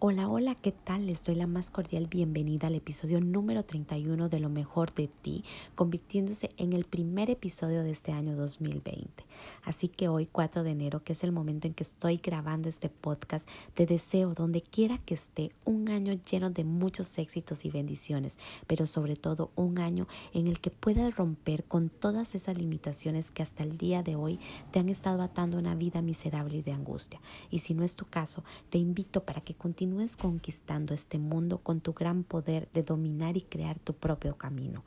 Hola, hola, ¿qué tal? Les doy la más cordial bienvenida al episodio número 31 de Lo mejor de ti, convirtiéndose en el primer episodio de este año 2020. Así que hoy, 4 de enero, que es el momento en que estoy grabando este podcast, te deseo, donde quiera que esté, un año lleno de muchos éxitos y bendiciones, pero sobre todo un año en el que puedas romper con todas esas limitaciones que hasta el día de hoy te han estado atando una vida miserable y de angustia. Y si no es tu caso, te invito para que continúes continúes conquistando este mundo con tu gran poder de dominar y crear tu propio camino.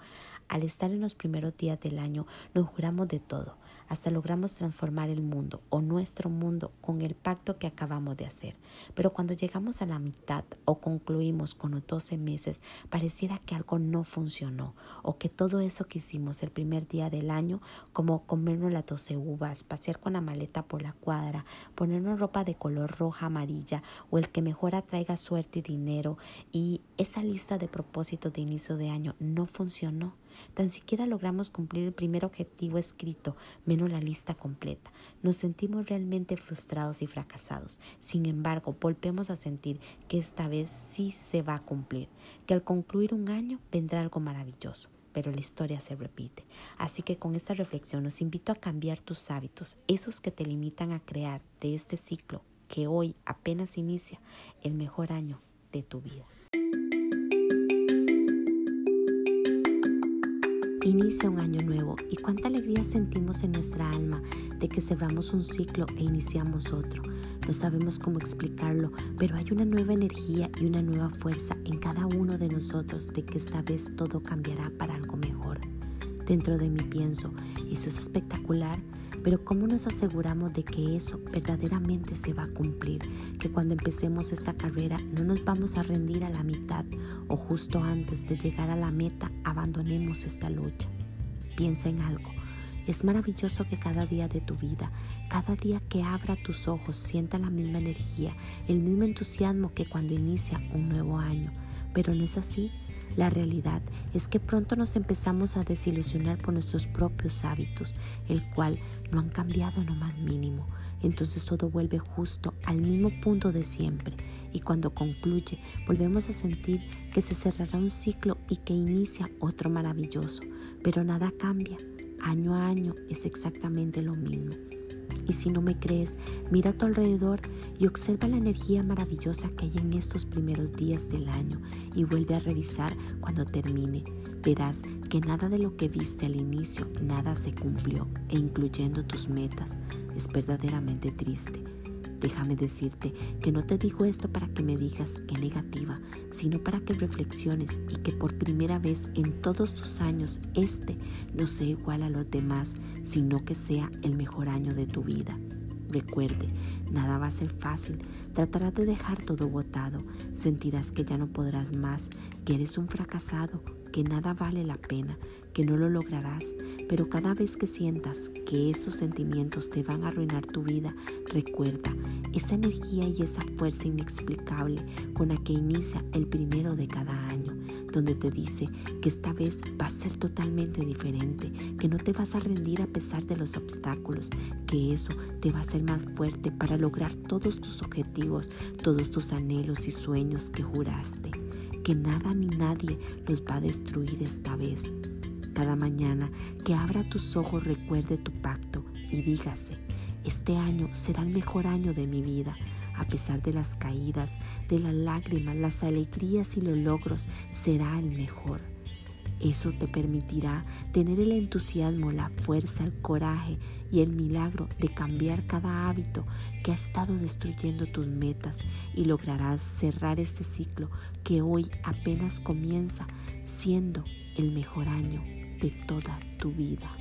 Al estar en los primeros días del año nos juramos de todo, hasta logramos transformar el mundo o nuestro mundo con el pacto que acabamos de hacer. Pero cuando llegamos a la mitad o concluimos con los 12 meses, pareciera que algo no funcionó o que todo eso que hicimos el primer día del año, como comernos las 12 uvas, pasear con la maleta por la cuadra, ponernos ropa de color roja, amarilla o el que mejor atraiga suerte y dinero y esa lista de propósitos de inicio de año no funcionó. Tan siquiera logramos cumplir el primer objetivo escrito, menos la lista completa. Nos sentimos realmente frustrados y fracasados. Sin embargo, volvemos a sentir que esta vez sí se va a cumplir, que al concluir un año vendrá algo maravilloso pero la historia se repite. Así que con esta reflexión los invito a cambiar tus hábitos, esos que te limitan a crear de este ciclo que hoy apenas inicia el mejor año de tu vida. Inicia un año nuevo y cuánta alegría sentimos en nuestra alma de que cerramos un ciclo e iniciamos otro. No sabemos cómo explicarlo, pero hay una nueva energía y una nueva fuerza en cada uno de nosotros de que esta vez todo cambiará para algo mejor. Dentro de mí pienso, eso es espectacular, pero ¿cómo nos aseguramos de que eso verdaderamente se va a cumplir? Que cuando empecemos esta carrera no nos vamos a rendir a la mitad o justo antes de llegar a la meta abandonemos esta lucha. Piensa en algo. Es maravilloso que cada día de tu vida, cada día que abra tus ojos, sienta la misma energía, el mismo entusiasmo que cuando inicia un nuevo año. Pero no es así. La realidad es que pronto nos empezamos a desilusionar por nuestros propios hábitos, el cual no han cambiado en lo más mínimo. Entonces todo vuelve justo al mismo punto de siempre y cuando concluye volvemos a sentir que se cerrará un ciclo y que inicia otro maravilloso, pero nada cambia. Año a año es exactamente lo mismo. Y si no me crees, mira a tu alrededor y observa la energía maravillosa que hay en estos primeros días del año y vuelve a revisar cuando termine. Verás que nada de lo que viste al inicio, nada se cumplió, e incluyendo tus metas. Es verdaderamente triste. Déjame decirte que no te digo esto para que me digas que negativa, sino para que reflexiones y que por primera vez en todos tus años este no sea igual a los demás, sino que sea el mejor año de tu vida. Recuerde, nada va a ser fácil. Tratarás de dejar todo botado. Sentirás que ya no podrás más, que eres un fracasado, que nada vale la pena, que no lo lograrás, pero cada vez que sientas que estos sentimientos te van a arruinar tu vida, recuerda esa energía y esa fuerza inexplicable con la que inicia el primero de cada año, donde te dice que esta vez va a ser totalmente diferente, que no te vas a rendir a pesar de los obstáculos, que eso te va a hacer más fuerte para lograr todos tus objetivos, todos tus anhelos y sueños que juraste que nada ni nadie los va a destruir esta vez. Cada mañana que abra tus ojos recuerde tu pacto y dígase, este año será el mejor año de mi vida. A pesar de las caídas, de las lágrimas, las alegrías y los logros, será el mejor. Eso te permitirá tener el entusiasmo, la fuerza, el coraje y el milagro de cambiar cada hábito que ha estado destruyendo tus metas y lograrás cerrar este ciclo que hoy apenas comienza siendo el mejor año de toda tu vida.